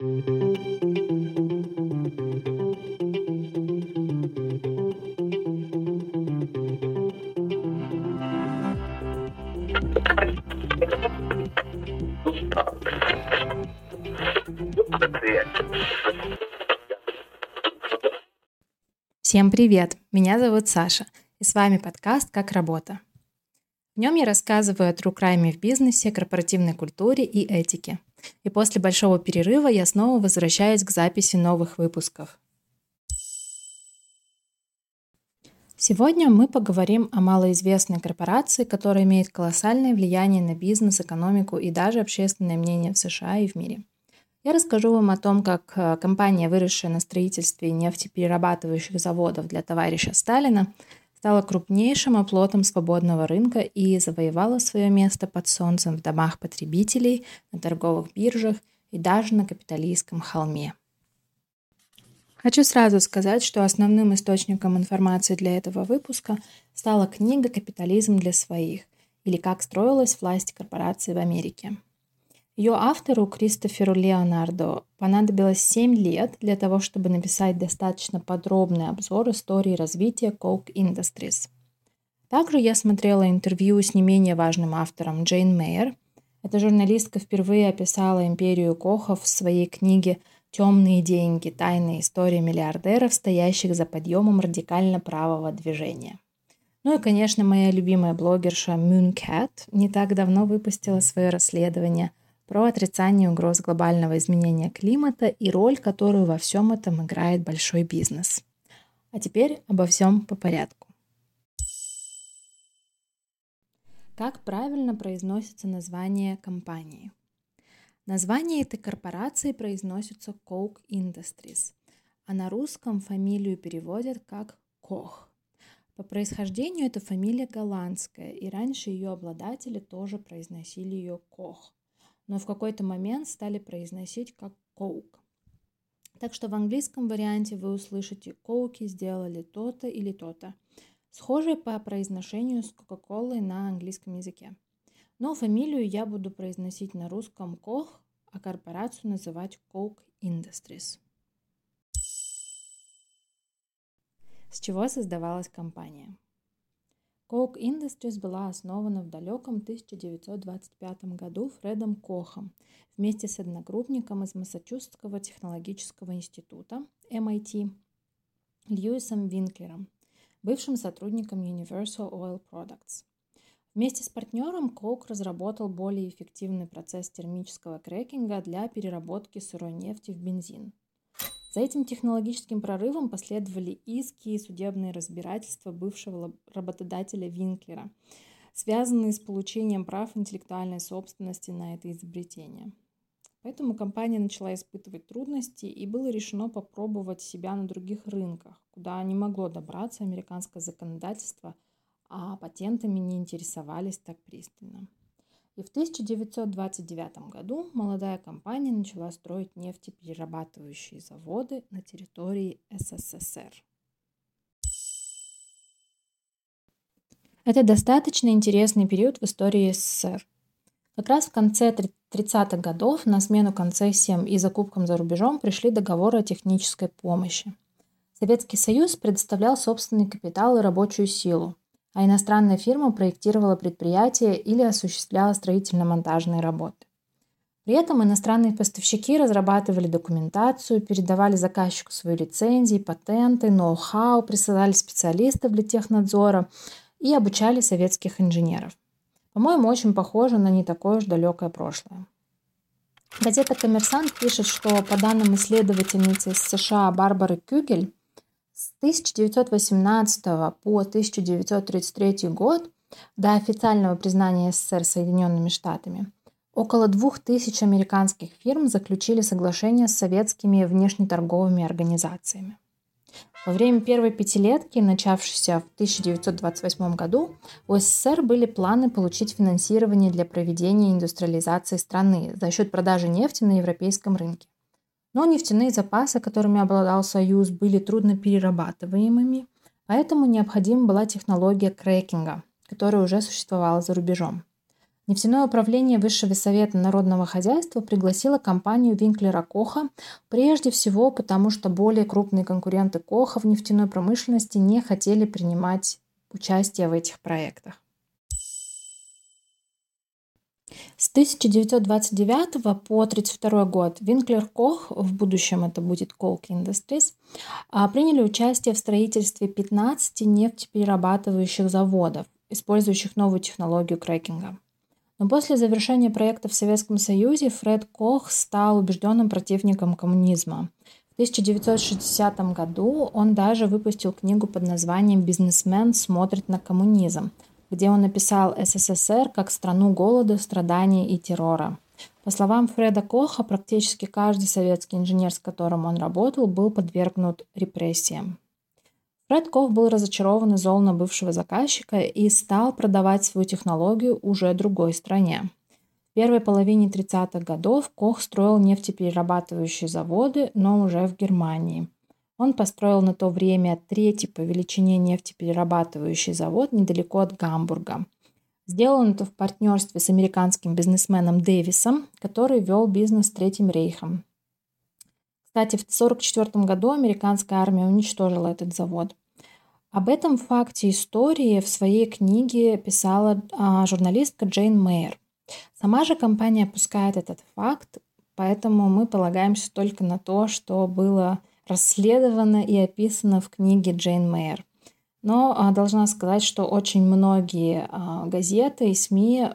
Всем привет! Меня зовут Саша, и с вами подкаст «Как работа». В нем я рассказываю о true crime в бизнесе, корпоративной культуре и этике. И после большого перерыва я снова возвращаюсь к записи новых выпусков. Сегодня мы поговорим о малоизвестной корпорации, которая имеет колоссальное влияние на бизнес, экономику и даже общественное мнение в США и в мире – я расскажу вам о том, как э, компания, выросшая на строительстве нефтеперерабатывающих заводов для товарища Сталина, стала крупнейшим оплотом свободного рынка и завоевала свое место под солнцем в домах потребителей, на торговых биржах и даже на капиталистском холме. Хочу сразу сказать, что основным источником информации для этого выпуска стала книга «Капитализм для своих» или «Как строилась власть корпорации в Америке». Ее автору Кристоферу Леонардо понадобилось 7 лет для того, чтобы написать достаточно подробный обзор истории развития Coke Industries. Также я смотрела интервью с не менее важным автором Джейн Мейер. Эта журналистка впервые описала империю Кохов в своей книге «Темные деньги. Тайная история миллиардеров, стоящих за подъемом радикально правого движения». Ну и, конечно, моя любимая блогерша Mooncat не так давно выпустила свое расследование – про отрицание угроз глобального изменения климата и роль, которую во всем этом играет большой бизнес. А теперь обо всем по порядку. Как правильно произносится название компании? Название этой корпорации произносится Coke Industries, а на русском фамилию переводят как Кох. По происхождению эта фамилия голландская, и раньше ее обладатели тоже произносили ее Кох но в какой-то момент стали произносить как Coke. Так что в английском варианте вы услышите «коуки сделали то-то или то-то», схожее по произношению с Кока-Колой на английском языке. Но фамилию я буду произносить на русском «Кох», а корпорацию называть Coke Industries. С чего создавалась компания? Coke Industries была основана в далеком 1925 году Фредом Кохом вместе с одногруппником из Массачусетского технологического института MIT Льюисом Винклером, бывшим сотрудником Universal Oil Products. Вместе с партнером Coke разработал более эффективный процесс термического крекинга для переработки сырой нефти в бензин – за этим технологическим прорывом последовали иски и судебные разбирательства бывшего работодателя Винклера, связанные с получением прав интеллектуальной собственности на это изобретение. Поэтому компания начала испытывать трудности и было решено попробовать себя на других рынках, куда не могло добраться американское законодательство, а патентами не интересовались так пристально. И в 1929 году молодая компания начала строить нефтеперерабатывающие заводы на территории СССР. Это достаточно интересный период в истории СССР. Как раз в конце 30-х годов на смену концессиям и закупкам за рубежом пришли договоры о технической помощи. Советский Союз предоставлял собственный капитал и рабочую силу, а иностранная фирма проектировала предприятие или осуществляла строительно-монтажные работы. При этом иностранные поставщики разрабатывали документацию, передавали заказчику свои лицензии, патенты, ноу-хау, присылали специалистов для технадзора и обучали советских инженеров. По-моему, очень похоже на не такое уж далекое прошлое. Газета «Коммерсант» пишет, что по данным исследовательницы из США Барбары Кюгель, с 1918 по 1933 год до официального признания СССР Соединенными Штатами около двух тысяч американских фирм заключили соглашение с советскими внешнеторговыми организациями. Во время первой пятилетки, начавшейся в 1928 году, у СССР были планы получить финансирование для проведения индустриализации страны за счет продажи нефти на европейском рынке. Но нефтяные запасы, которыми обладал Союз, были трудно перерабатываемыми, поэтому необходима была технология крекинга, которая уже существовала за рубежом. Нефтяное управление Высшего совета народного хозяйства пригласило компанию Винклера Коха прежде всего потому, что более крупные конкуренты Коха в нефтяной промышленности не хотели принимать участие в этих проектах. С 1929 по 1932 год Винклер Кох, в будущем это будет Koch Industries, а, приняли участие в строительстве 15 нефтеперерабатывающих заводов, использующих новую технологию крекинга. Но после завершения проекта в Советском Союзе Фред Кох стал убежденным противником коммунизма. В 1960 году он даже выпустил книгу под названием «Бизнесмен смотрит на коммунизм», где он написал СССР как страну голода, страданий и террора. По словам Фреда Коха, практически каждый советский инженер, с которым он работал, был подвергнут репрессиям. Фред Кох был разочарован и зол на бывшего заказчика и стал продавать свою технологию уже другой стране. В первой половине 30-х годов Кох строил нефтеперерабатывающие заводы, но уже в Германии. Он построил на то время третий по величине нефтеперерабатывающий завод недалеко от Гамбурга. Сделал он это в партнерстве с американским бизнесменом Дэвисом, который вел бизнес с Третьим рейхом. Кстати, в 1944 году американская армия уничтожила этот завод. Об этом факте истории в своей книге писала а, журналистка Джейн Мейер. Сама же компания опускает этот факт, поэтому мы полагаемся только на то, что было расследовано и описано в книге Джейн Мейер. Но а, должна сказать, что очень многие а, газеты и СМИ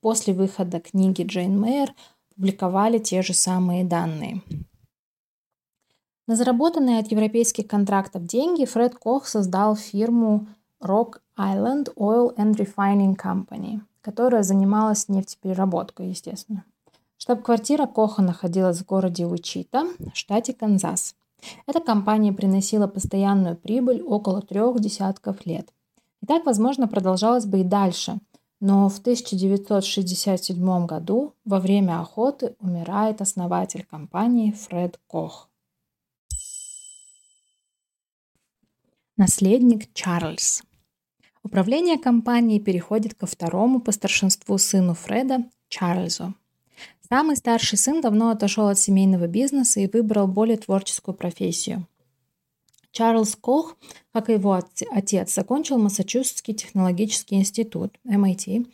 после выхода книги Джейн Мейер публиковали те же самые данные. На заработанные от европейских контрактов деньги Фред Кох создал фирму Rock Island Oil and Refining Company, которая занималась нефтепереработкой, естественно. Штаб-квартира Коха находилась в городе Уичита, штате Канзас. Эта компания приносила постоянную прибыль около трех десятков лет. И так, возможно, продолжалось бы и дальше. Но в 1967 году во время охоты умирает основатель компании Фред Кох. Наследник Чарльз. Управление компанией переходит ко второму по старшинству сыну Фреда, Чарльзу. Самый старший сын давно отошел от семейного бизнеса и выбрал более творческую профессию. Чарльз Кох, как и его отец, закончил Массачусетский технологический институт, MIT,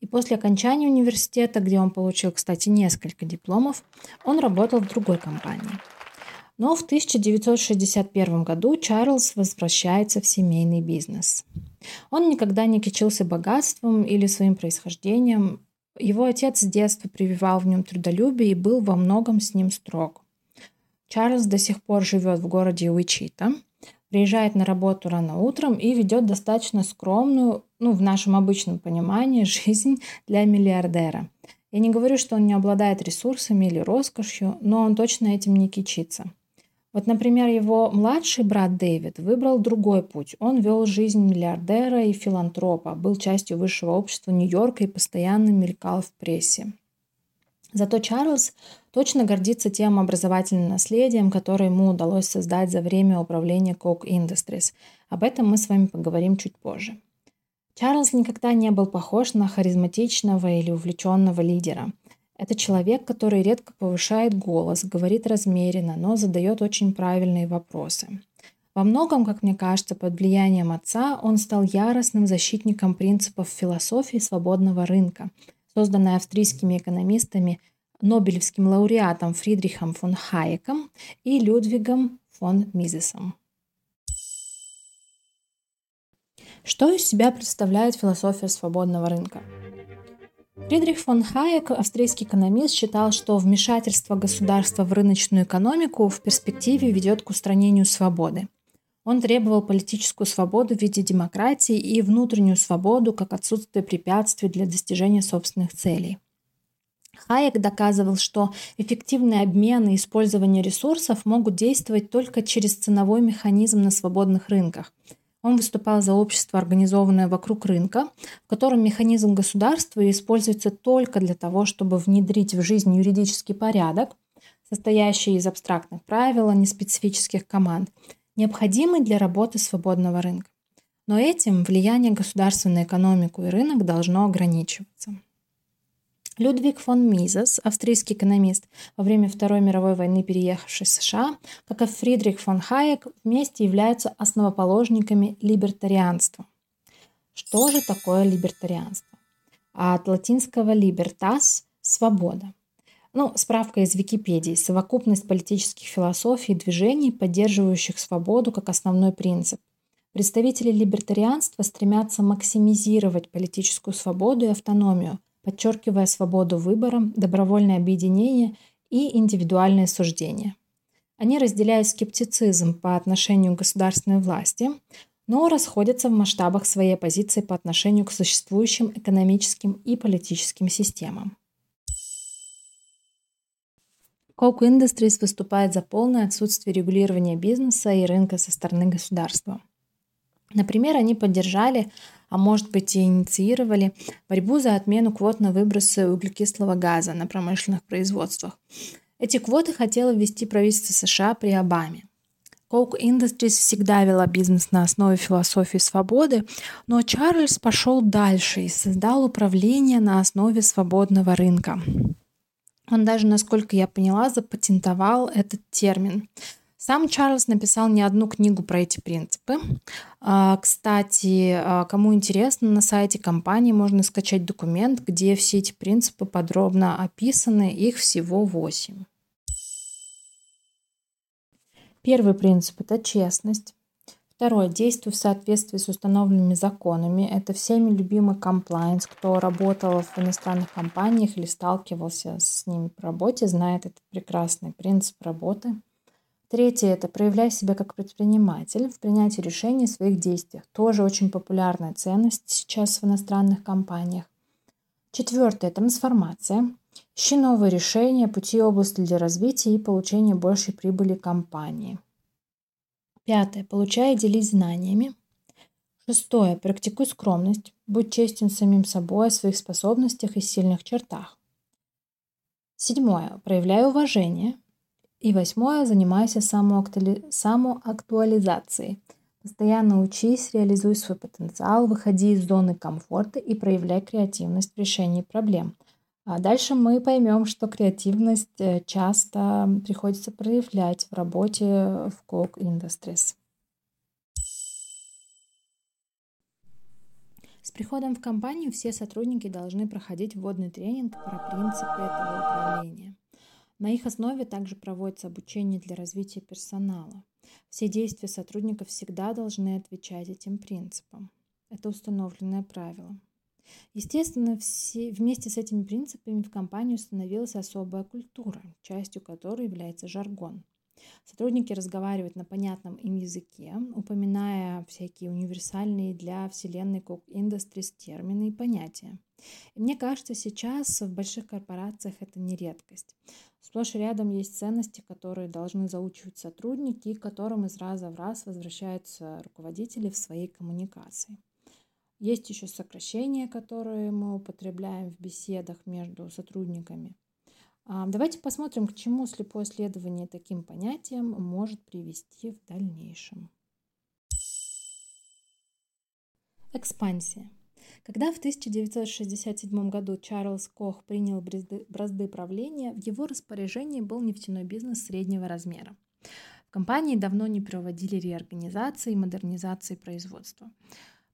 и после окончания университета, где он получил, кстати, несколько дипломов, он работал в другой компании – но в 1961 году Чарльз возвращается в семейный бизнес. Он никогда не кичился богатством или своим происхождением. Его отец с детства прививал в нем трудолюбие и был во многом с ним строг. Чарльз до сих пор живет в городе Уичита, приезжает на работу рано утром и ведет достаточно скромную, ну, в нашем обычном понимании, жизнь для миллиардера. Я не говорю, что он не обладает ресурсами или роскошью, но он точно этим не кичится – вот, например, его младший брат Дэвид выбрал другой путь. Он вел жизнь миллиардера и филантропа, был частью высшего общества Нью-Йорка и постоянно мелькал в прессе. Зато Чарльз точно гордится тем образовательным наследием, которое ему удалось создать за время управления Coke Industries. Об этом мы с вами поговорим чуть позже. Чарльз никогда не был похож на харизматичного или увлеченного лидера. Это человек, который редко повышает голос, говорит размеренно, но задает очень правильные вопросы. Во многом, как мне кажется, под влиянием отца он стал яростным защитником принципов философии свободного рынка, созданной австрийскими экономистами, Нобелевским лауреатом Фридрихом фон Хайеком и Людвигом фон Мизесом. Что из себя представляет философия свободного рынка? Фридрих фон Хайек, австрийский экономист, считал, что вмешательство государства в рыночную экономику в перспективе ведет к устранению свободы. Он требовал политическую свободу в виде демократии и внутреннюю свободу как отсутствие препятствий для достижения собственных целей. Хайек доказывал, что эффективный обмен и использование ресурсов могут действовать только через ценовой механизм на свободных рынках – он выступал за общество, организованное вокруг рынка, в котором механизм государства используется только для того, чтобы внедрить в жизнь юридический порядок, состоящий из абстрактных правил, а не специфических команд, необходимый для работы свободного рынка. Но этим влияние государства на экономику и рынок должно ограничиваться. Людвиг фон Мизес, австрийский экономист, во время Второй мировой войны переехавший в США, как и Фридрих фон Хайек, вместе являются основоположниками либертарианства. Что же такое либертарианство? От латинского libertas – свобода. Ну, справка из Википедии. Совокупность политических философий и движений, поддерживающих свободу как основной принцип. Представители либертарианства стремятся максимизировать политическую свободу и автономию – подчеркивая свободу выбора, добровольное объединение и индивидуальное суждение. Они разделяют скептицизм по отношению к государственной власти, но расходятся в масштабах своей позиции по отношению к существующим экономическим и политическим системам. Coke Industries выступает за полное отсутствие регулирования бизнеса и рынка со стороны государства. Например, они поддержали а может быть и инициировали борьбу за отмену квот на выбросы углекислого газа на промышленных производствах. Эти квоты хотело ввести правительство США при Обаме. Coke Industries всегда вела бизнес на основе философии свободы, но Чарльз пошел дальше и создал управление на основе свободного рынка. Он даже, насколько я поняла, запатентовал этот термин. Сам Чарльз написал не одну книгу про эти принципы. А, кстати, а, кому интересно, на сайте компании можно скачать документ, где все эти принципы подробно описаны. Их всего восемь. Первый принцип – это честность. Второе – действуй в соответствии с установленными законами. Это всеми любимый комплайнс. Кто работал в иностранных компаниях или сталкивался с ними по работе, знает этот прекрасный принцип работы – Третье – это проявляй себя как предприниматель в принятии решений в своих действиях. Тоже очень популярная ценность сейчас в иностранных компаниях. Четвертое – трансформация. Ищи новые решения, пути области для развития и получения большей прибыли компании. Пятое. Получай и делись знаниями. Шестое. Практикуй скромность. Будь честен самим собой о своих способностях и сильных чертах. Седьмое. Проявляй уважение. И восьмое, занимайся самоактуализацией. Постоянно учись, реализуй свой потенциал, выходи из зоны комфорта и проявляй креативность в решении проблем. А дальше мы поймем, что креативность э, часто приходится проявлять в работе в Coke Industries. С приходом в компанию все сотрудники должны проходить вводный тренинг про принципы этого управления. На их основе также проводится обучение для развития персонала. Все действия сотрудников всегда должны отвечать этим принципам. Это установленное правило. Естественно, все, вместе с этими принципами в компании установилась особая культура, частью которой является жаргон. Сотрудники разговаривают на понятном им языке, упоминая всякие универсальные для вселенной Cook Industries термины и понятия. И мне кажется, сейчас в больших корпорациях это не редкость. Сплошь и рядом есть ценности, которые должны заучивать сотрудники и к которым из раза в раз возвращаются руководители в своей коммуникации. Есть еще сокращения, которые мы употребляем в беседах между сотрудниками. А, давайте посмотрим, к чему слепое следование таким понятиям может привести в дальнейшем. Экспансия. Когда в 1967 году Чарльз Кох принял бразды, бразды правления, в его распоряжении был нефтяной бизнес среднего размера. В компании давно не проводили реорганизации и модернизации производства.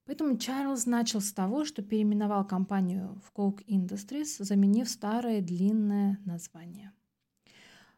Поэтому Чарльз начал с того, что переименовал компанию в Coke Industries, заменив старое длинное название.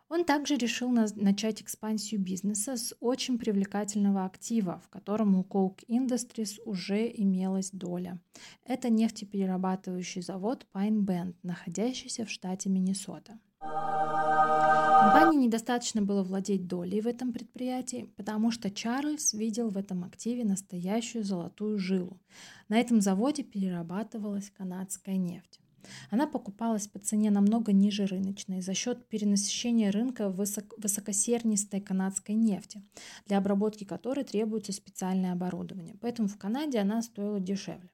Он также решил начать экспансию бизнеса с очень привлекательного актива, в котором у Coke Industries уже имелась доля. Это нефтеперерабатывающий завод Pine Bend, находящийся в штате Миннесота. Компании недостаточно было владеть долей в этом предприятии, потому что Чарльз видел в этом активе настоящую золотую жилу. На этом заводе перерабатывалась канадская нефть. Она покупалась по цене намного ниже рыночной за счет перенасыщения рынка высок высокосернистой канадской нефти, для обработки которой требуется специальное оборудование. Поэтому в Канаде она стоила дешевле.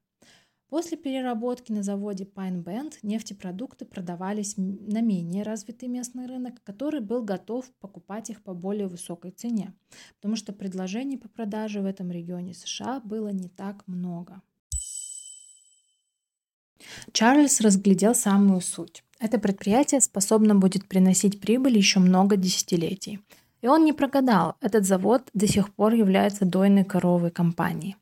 После переработки на заводе Pine Bend нефтепродукты продавались на менее развитый местный рынок, который был готов покупать их по более высокой цене, потому что предложений по продаже в этом регионе США было не так много. Чарльз разглядел самую суть. Это предприятие способно будет приносить прибыль еще много десятилетий. И он не прогадал, этот завод до сих пор является дойной коровой компании.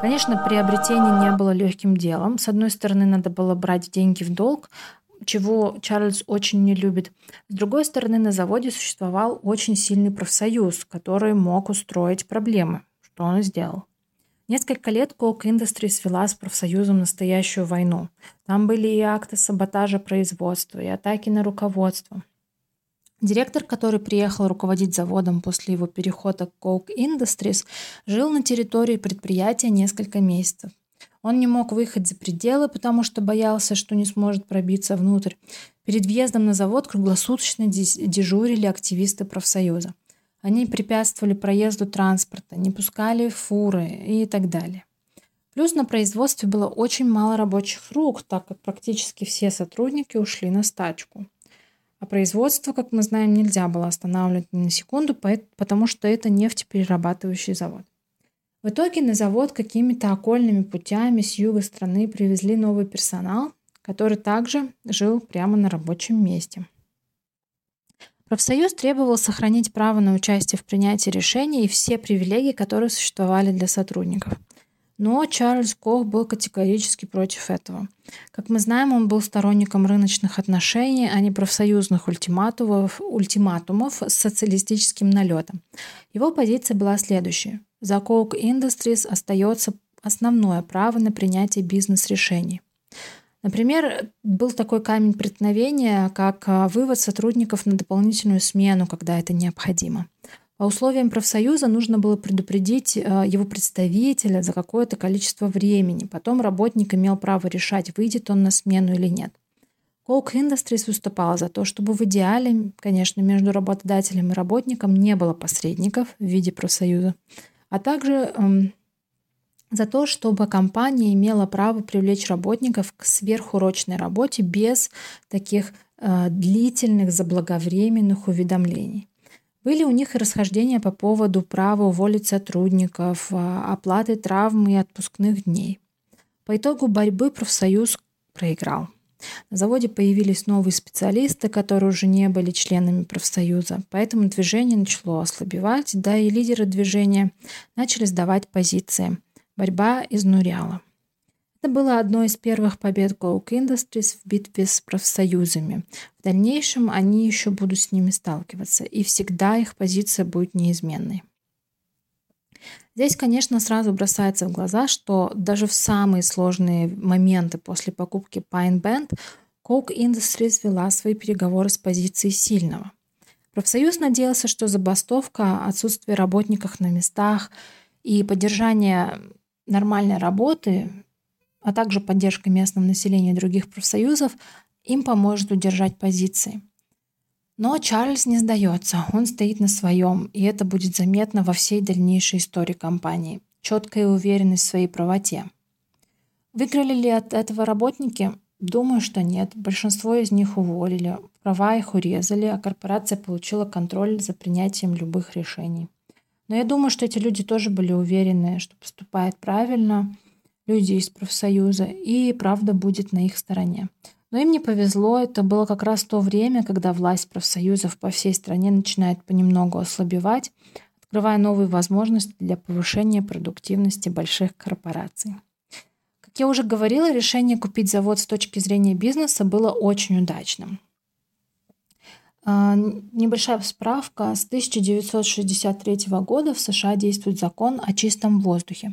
Конечно, приобретение не было легким делом. С одной стороны, надо было брать деньги в долг, чего Чарльз очень не любит. С другой стороны, на заводе существовал очень сильный профсоюз, который мог устроить проблемы, что он сделал. Несколько лет Coke Industries вела с профсоюзом настоящую войну. Там были и акты саботажа производства, и атаки на руководство. Директор, который приехал руководить заводом после его перехода к Coke Industries, жил на территории предприятия несколько месяцев. Он не мог выехать за пределы, потому что боялся, что не сможет пробиться внутрь. Перед въездом на завод круглосуточно дежурили активисты профсоюза. Они препятствовали проезду транспорта, не пускали фуры и так далее. Плюс на производстве было очень мало рабочих рук, так как практически все сотрудники ушли на стачку. А производство, как мы знаем, нельзя было останавливать ни на секунду, потому что это нефтеперерабатывающий завод. В итоге на завод какими-то окольными путями с юга страны привезли новый персонал, который также жил прямо на рабочем месте. Профсоюз требовал сохранить право на участие в принятии решений и все привилегии, которые существовали для сотрудников – но Чарльз Кох был категорически против этого. Как мы знаем, он был сторонником рыночных отношений, а не профсоюзных ультиматумов, ультиматумов с социалистическим налетом. Его позиция была следующей. За Coke Industries остается основное право на принятие бизнес-решений. Например, был такой камень преткновения, как а, вывод сотрудников на дополнительную смену, когда это необходимо. По условиям профсоюза нужно было предупредить э, его представителя за какое-то количество времени. Потом работник имел право решать, выйдет он на смену или нет. Coke Industries выступала за то, чтобы в идеале, конечно, между работодателем и работником не было посредников в виде профсоюза, а также эм, за то, чтобы компания имела право привлечь работников к сверхурочной работе без таких э, длительных заблаговременных уведомлений. Были у них и расхождения по поводу права уволить сотрудников, а, оплаты травм и отпускных дней. По итогу борьбы профсоюз проиграл. На заводе появились новые специалисты, которые уже не были членами профсоюза, поэтому движение начало ослабевать, да и лидеры движения начали сдавать позиции. Борьба изнуряла. Это было одной из первых побед Coke Industries в битве с профсоюзами. В дальнейшем они еще будут с ними сталкиваться, и всегда их позиция будет неизменной. Здесь, конечно, сразу бросается в глаза, что даже в самые сложные моменты после покупки Pine Band Coke Industries вела свои переговоры с позиции сильного. Профсоюз надеялся, что забастовка, отсутствие работников на местах и поддержание нормальной работы а также поддержка местного населения и других профсоюзов им поможет удержать позиции. Но Чарльз не сдается, он стоит на своем, и это будет заметно во всей дальнейшей истории компании. Четкая уверенность в своей правоте. Выиграли ли от этого работники? Думаю, что нет. Большинство из них уволили, права их урезали, а корпорация получила контроль за принятием любых решений. Но я думаю, что эти люди тоже были уверены, что поступают правильно – люди из профсоюза, и правда будет на их стороне. Но им не повезло, это было как раз то время, когда власть профсоюзов по всей стране начинает понемногу ослабевать, открывая новые возможности для повышения продуктивности больших корпораций. Как я уже говорила, решение купить завод с точки зрения бизнеса было очень удачным. А, небольшая справка. С 1963 года в США действует закон о чистом воздухе.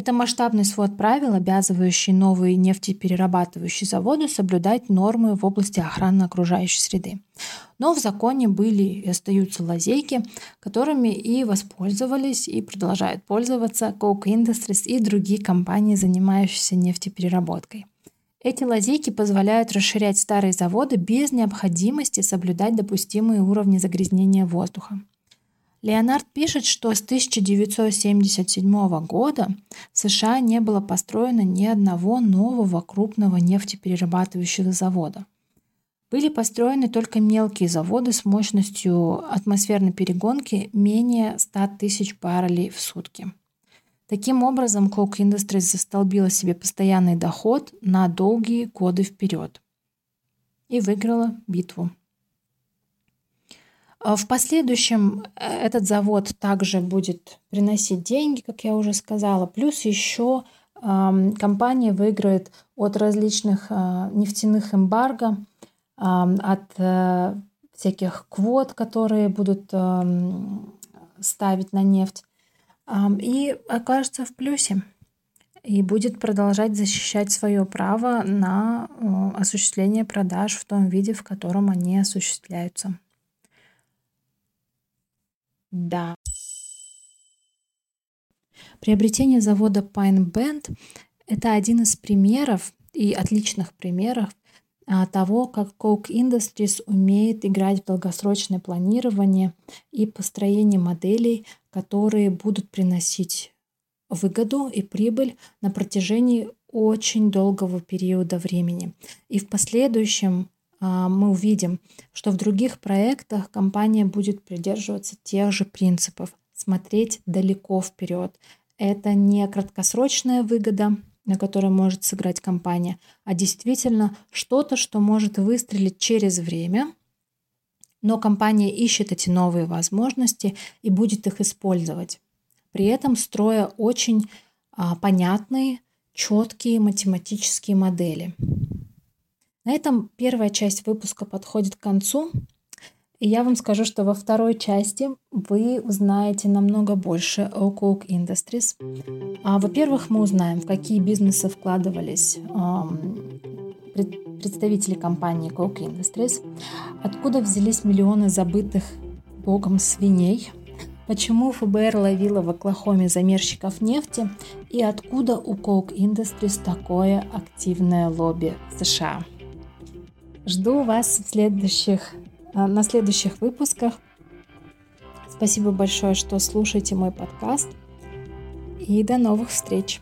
Это масштабный свод правил, обязывающий новые нефтеперерабатывающие заводы соблюдать нормы в области охраны окружающей среды. Но в законе были и остаются лазейки, которыми и воспользовались и продолжают пользоваться Coke Industries и другие компании, занимающиеся нефтепереработкой. Эти лазейки позволяют расширять старые заводы без необходимости соблюдать допустимые уровни загрязнения воздуха. Леонард пишет, что с 1977 года в США не было построено ни одного нового крупного нефтеперерабатывающего завода. Были построены только мелкие заводы с мощностью атмосферной перегонки менее 100 тысяч баррелей в сутки. Таким образом, Coke Industries застолбила себе постоянный доход на долгие годы вперед и выиграла битву. А в последующем э, этот завод также будет приносить деньги, как я уже сказала, плюс еще компания выиграет от различных а, нефтяных эмбарго, от э, всяких квот, которые будут ставить на нефть, и окажется в плюсе и будет продолжать защищать свое право на осуществление продаж в том виде, в котором они осуществляются. Да. Приобретение завода Pine Bend – это один из примеров и отличных примеров а, того, как Coke Industries умеет играть в долгосрочное планирование и построение моделей, которые будут приносить выгоду и прибыль на протяжении очень долгого периода времени. И в последующем мы увидим, что в других проектах компания будет придерживаться тех же принципов, смотреть далеко вперед. Это не краткосрочная выгода, на которой может сыграть компания, а действительно что-то, что может выстрелить через время, но компания ищет эти новые возможности и будет их использовать. При этом строя очень а, понятные, четкие математические модели. На этом первая часть выпуска подходит к концу. И я вам скажу, что во второй части вы узнаете намного больше о Coke Industries. А, во-первых, мы узнаем, в какие бизнесы вкладывались представители компании Coke Industries, откуда взялись миллионы забытых богом свиней, почему ФБР ловила в Оклахоме замерщиков нефти и откуда у Coke Industries такое активное лобби в США. Жду вас в следующих, э, на следующих выпусках. Спасибо большое, что слушаете мой подкаст. И до новых встреч!